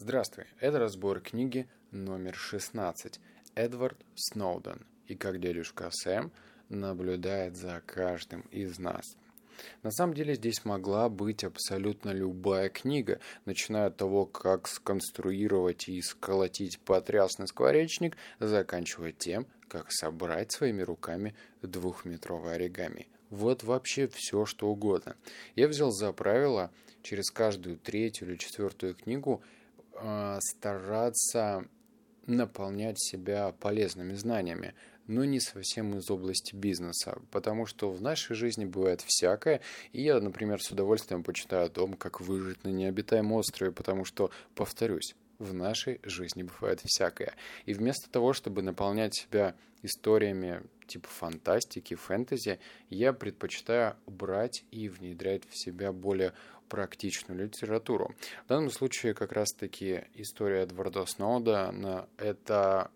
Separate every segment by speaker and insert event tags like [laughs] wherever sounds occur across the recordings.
Speaker 1: Здравствуй, это разбор книги номер 16 «Эдвард Сноуден» и как дядюшка Сэм наблюдает за каждым из нас. На самом деле здесь могла быть абсолютно любая книга, начиная от того, как сконструировать и сколотить потрясный скворечник, заканчивая тем, как собрать своими руками двухметровый оригами. Вот вообще все, что угодно. Я взял за правило через каждую третью или четвертую книгу – стараться наполнять себя полезными знаниями, но не совсем из области бизнеса, потому что в нашей жизни бывает всякое, и я, например, с удовольствием почитаю о том, как выжить на необитаемом острове, потому что, повторюсь, в нашей жизни бывает всякое. И вместо того, чтобы наполнять себя историями типа фантастики, фэнтези, я предпочитаю брать и внедрять в себя более практичную литературу. В данном случае как раз-таки история Эдварда Сноуда – это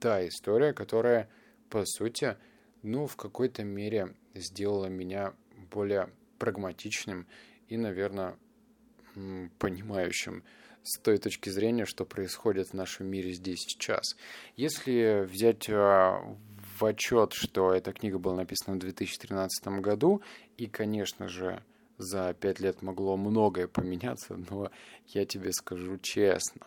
Speaker 1: та история, которая, по сути, ну, в какой-то мере сделала меня более прагматичным и, наверное, понимающим с той точки зрения, что происходит в нашем мире здесь сейчас. Если взять а, в отчет, что эта книга была написана в 2013 году, и, конечно же, за пять лет могло многое поменяться, но я тебе скажу честно,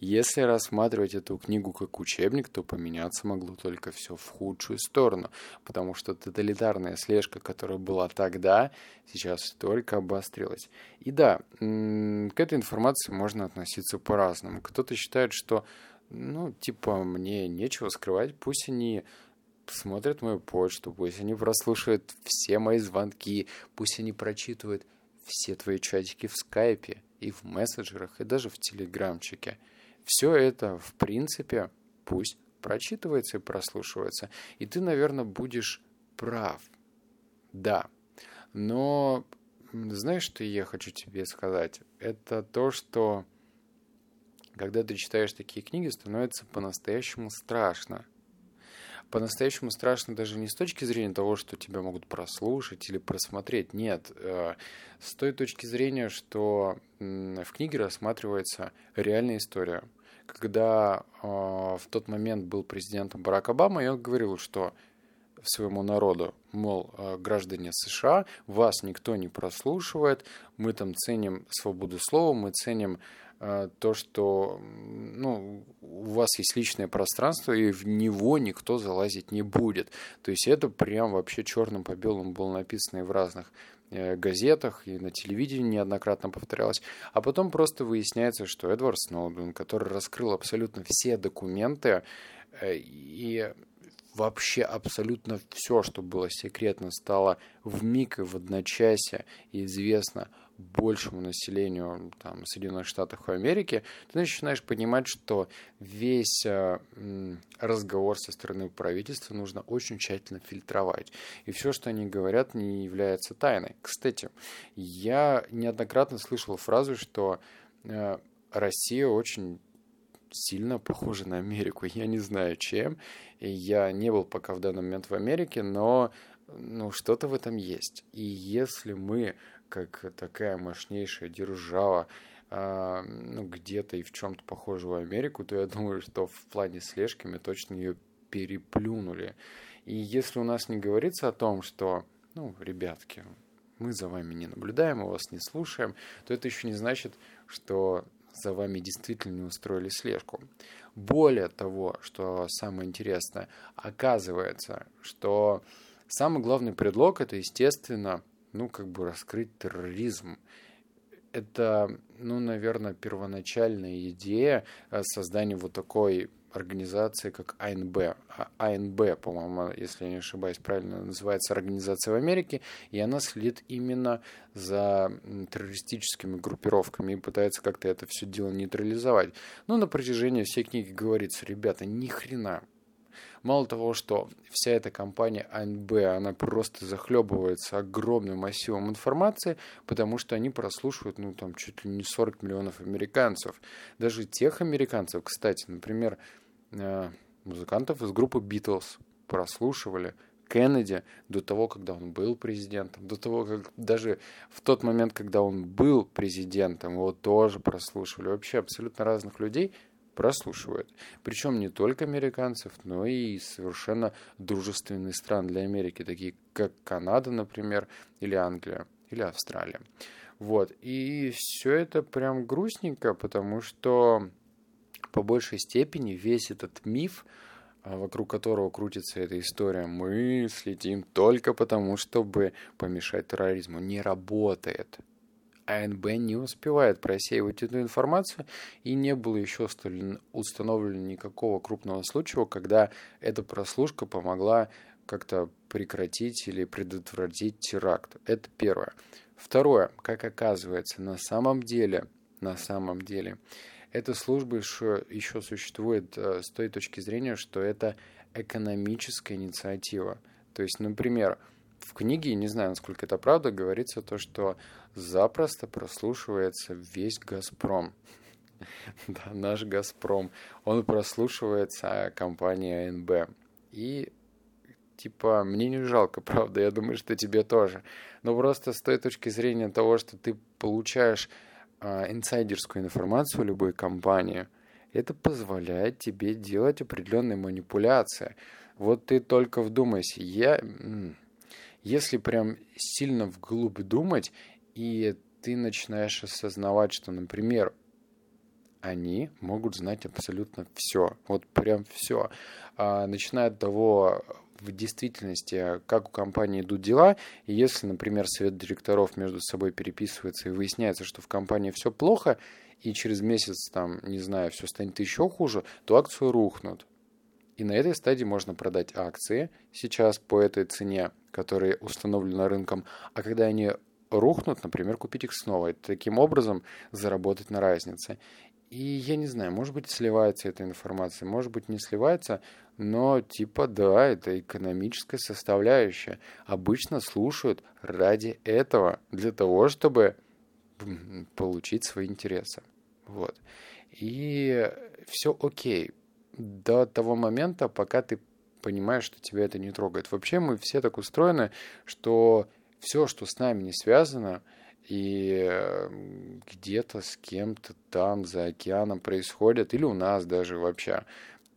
Speaker 1: если рассматривать эту книгу как учебник, то поменяться могло только все в худшую сторону, потому что тоталитарная слежка, которая была тогда, сейчас только обострилась. И да, к этой информации можно относиться по-разному. Кто-то считает, что, ну, типа, мне нечего скрывать, пусть они смотрят мою почту, пусть они прослушают все мои звонки, пусть они прочитывают все твои чатики в скайпе и в мессенджерах, и даже в телеграмчике – все это, в принципе, пусть прочитывается и прослушивается. И ты, наверное, будешь прав. Да. Но знаешь, что я хочу тебе сказать? Это то, что когда ты читаешь такие книги, становится по-настоящему страшно. По-настоящему страшно даже не с точки зрения того, что тебя могут прослушать или просмотреть. Нет, э, с той точки зрения, что в книге рассматривается реальная история – когда э, в тот момент был президентом Барак Обама, я говорил, что своему народу, мол, э, граждане США, вас никто не прослушивает, мы там ценим свободу слова, мы ценим то, что ну, у вас есть личное пространство, и в него никто залазить не будет. То есть это прям вообще черным по белому было написано и в разных Э, газетах и на телевидении неоднократно повторялось. А потом просто выясняется, что Эдвард Сноуден, который раскрыл абсолютно все документы э, и вообще абсолютно все, что было секретно, стало в миг и в одночасье известно большему населению там, Соединенных Штатов Америки, ты начинаешь понимать, что весь э, разговор со стороны правительства нужно очень тщательно фильтровать. И все, что они говорят, не является тайной. Кстати, я неоднократно слышал фразу, что э, Россия очень сильно похожа на Америку. Я не знаю чем. И я не был пока в данный момент в Америке, но ну, что-то в этом есть. И если мы как такая мощнейшая держава, э, ну, где-то и в чем-то похожую Америку, то я думаю, что в плане слежки мы точно ее переплюнули. И если у нас не говорится о том, что, ну, ребятки, мы за вами не наблюдаем, мы вас не слушаем, то это еще не значит, что за вами действительно устроили слежку. Более того, что самое интересное, оказывается, что самый главный предлог это, естественно, ну, как бы раскрыть терроризм. Это, ну, наверное, первоначальная идея э, создания вот такой организации, как АНБ. А, АНБ, по-моему, если я не ошибаюсь, правильно называется организация в Америке, и она следит именно за террористическими группировками и пытается как-то это все дело нейтрализовать. Но на протяжении всей книги говорится, ребята, ни хрена, Мало того, что вся эта компания АНБ, она просто захлебывается огромным массивом информации, потому что они прослушивают, ну, там, чуть ли не 40 миллионов американцев. Даже тех американцев, кстати, например, э, музыкантов из группы Beatles прослушивали Кеннеди, до того, когда он был президентом, до того, как даже в тот момент, когда он был президентом, его тоже прослушивали. Вообще абсолютно разных людей прослушивают. Причем не только американцев, но и совершенно дружественные страны для Америки, такие как Канада, например, или Англия, или Австралия. Вот. И все это прям грустненько, потому что по большей степени весь этот миф, а, вокруг которого крутится эта история, мы следим только потому, чтобы помешать терроризму, не работает. АНБ не успевает просеивать эту информацию, и не было еще установлено никакого крупного случая, когда эта прослушка помогла как-то прекратить или предотвратить теракт. Это первое. Второе, как оказывается, на самом деле, на самом деле, эта служба еще, еще существует э, с той точки зрения, что это экономическая инициатива. То есть, например, в книге, не знаю, насколько это правда, говорится то, что запросто прослушивается весь «Газпром». [laughs] Да, наш «Газпром». Он прослушивается компанией АНБ. И типа, мне не жалко, [laughs] правда, я думаю, что тебе тоже. Но просто с той точки зрения того, что ты получаешь э, инсайдерскую информацию любой компании, это позволяет тебе делать определенные манипуляции. Вот ты только вдумайся, я, если прям сильно вглубь думать, и ты начинаешь осознавать, что, например, они могут знать абсолютно все, вот прям все, а, начиная от того, в действительности, как у компании идут дела, и если, например, совет директоров между собой переписывается и выясняется, что в компании все плохо, и через месяц, там, не знаю, все станет еще хуже, то акции рухнут. И на этой стадии можно продать акции сейчас по этой цене, которая установлена рынком, а когда они рухнут, например, купить их снова. И таким образом заработать на разнице. И я не знаю, может быть, сливается эта информация, может быть, не сливается, но типа да, это экономическая составляющая. Обычно слушают ради этого, для того, чтобы получить свои интересы. Вот. И все окей. До того момента, пока ты понимаешь, что тебя это не трогает. Вообще мы все так устроены, что все, что с нами не связано, и эм, где-то с кем-то там за океаном происходит, или у нас даже вообще,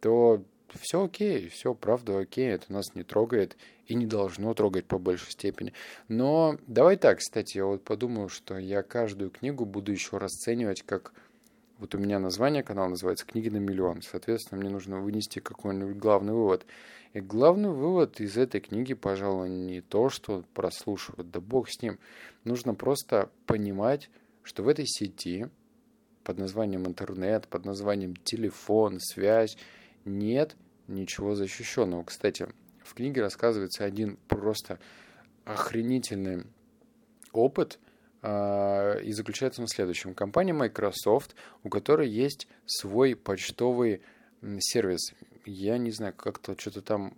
Speaker 1: то все окей, все правда окей, это нас не трогает и не должно трогать по большей степени. Но давай так, кстати, я вот подумал, что я каждую книгу буду еще расценивать как... Вот у меня название канала называется «Книги на миллион». Соответственно, мне нужно вынести какой-нибудь главный вывод. И главный вывод из этой книги, пожалуй, не то, что прослушивать, да бог с ним. Нужно просто понимать, что в этой сети под названием интернет, под названием телефон, связь, нет ничего защищенного. Кстати, в книге рассказывается один просто охренительный опыт, и заключается он в следующем. Компания Microsoft, у которой есть свой почтовый сервис я не знаю, как-то что-то там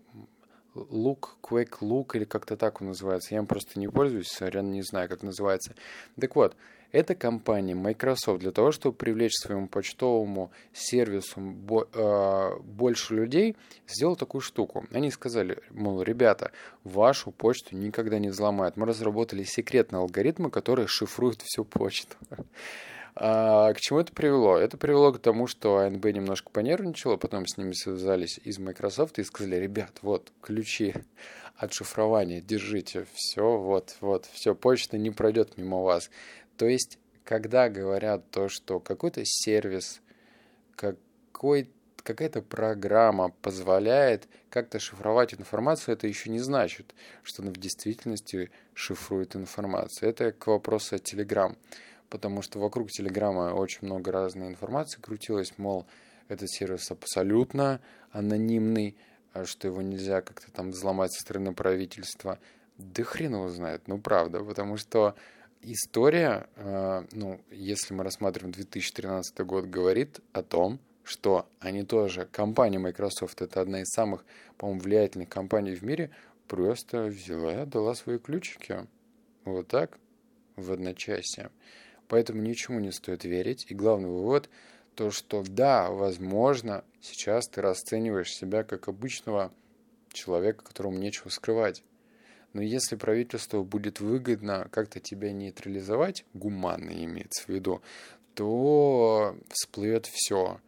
Speaker 1: Лук, Quake Look или как-то так он называется. Я им просто не пользуюсь, реально не знаю, как называется. Так вот, эта компания Microsoft для того, чтобы привлечь своему почтовому сервису э, больше людей, сделала такую штуку. Они сказали, мол, ребята, вашу почту никогда не взломают. Мы разработали секретные алгоритмы, которые шифруют всю почту. А, к чему это привело? Это привело к тому, что АНБ немножко понервничало, потом с ними связались из Microsoft и сказали, ребят, вот ключи от шифрования, держите, все, вот, вот, все, почта не пройдет мимо вас. То есть, когда говорят то, что какой-то сервис, какой какая-то программа позволяет как-то шифровать информацию, это еще не значит, что она в действительности шифрует информацию. Это к вопросу о Telegram потому что вокруг Телеграма очень много разной информации крутилось, мол, этот сервис абсолютно анонимный, а что его нельзя как-то там взломать со стороны правительства. Да хрен его знает, ну правда, потому что история, э, ну, если мы рассматриваем 2013 год, говорит о том, что они тоже, компания Microsoft, это одна из самых, по-моему, влиятельных компаний в мире, просто взяла и отдала свои ключики. Вот так, в одночасье. Поэтому ничему не стоит верить. И главный вывод то, что да, возможно, сейчас ты расцениваешь себя как обычного человека, которому нечего скрывать. Но если правительству будет выгодно как-то тебя нейтрализовать, гуманно имеется в виду, то всплывет все.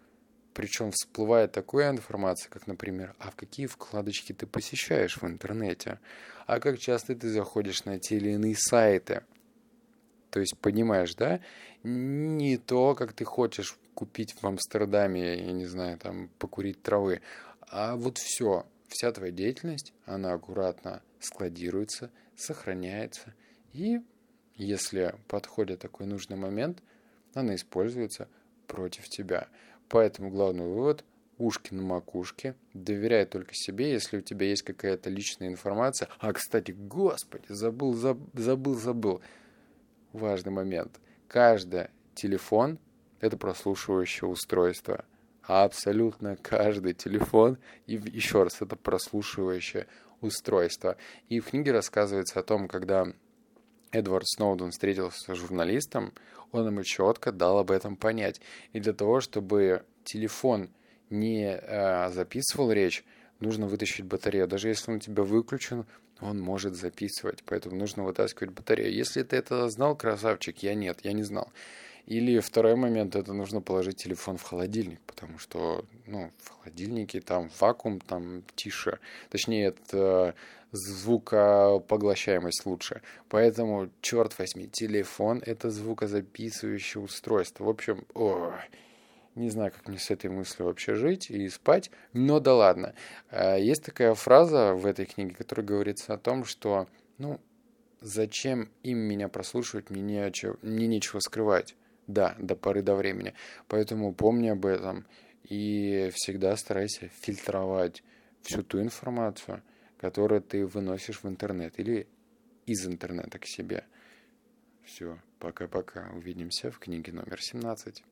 Speaker 1: Причем всплывает такая информация, как, например, а в какие вкладочки ты посещаешь в интернете, а как часто ты заходишь на те или иные сайты. То есть, понимаешь, да, не то, как ты хочешь купить в Амстердаме, я не знаю, там, покурить травы, а вот все, вся твоя деятельность, она аккуратно складируется, сохраняется, и если подходит такой нужный момент, она используется против тебя. Поэтому главный вывод – ушки на макушке, доверяй только себе, если у тебя есть какая-то личная информация. А, кстати, господи, забыл, забыл, забыл, забыл. Важный момент. Каждый телефон – это прослушивающее устройство. Абсолютно каждый телефон, и еще раз, это прослушивающее устройство. И в книге рассказывается о том, когда Эдвард Сноуден встретился с журналистом, он ему четко дал об этом понять. И для того, чтобы телефон не э, записывал речь, нужно вытащить батарею. Даже если он у тебя выключен, он может записывать. Поэтому нужно вытаскивать батарею. Если ты это знал, красавчик, я нет, я не знал. Или второй момент, это нужно положить телефон в холодильник, потому что, ну, в холодильнике там вакуум, там тише. Точнее, это звукопоглощаемость лучше. Поэтому, черт возьми, телефон — это звукозаписывающее устройство. В общем, о, не знаю, как мне с этой мыслью вообще жить и спать, но да ладно. А, есть такая фраза в этой книге, которая говорится о том, что, ну, зачем им меня прослушивать, мне, нечего, мне нечего скрывать. Да, до поры до времени. Поэтому помни об этом и всегда старайся фильтровать всю ту информацию, которую ты выносишь в интернет или из интернета к себе. Все, пока-пока. Увидимся в книге номер 17.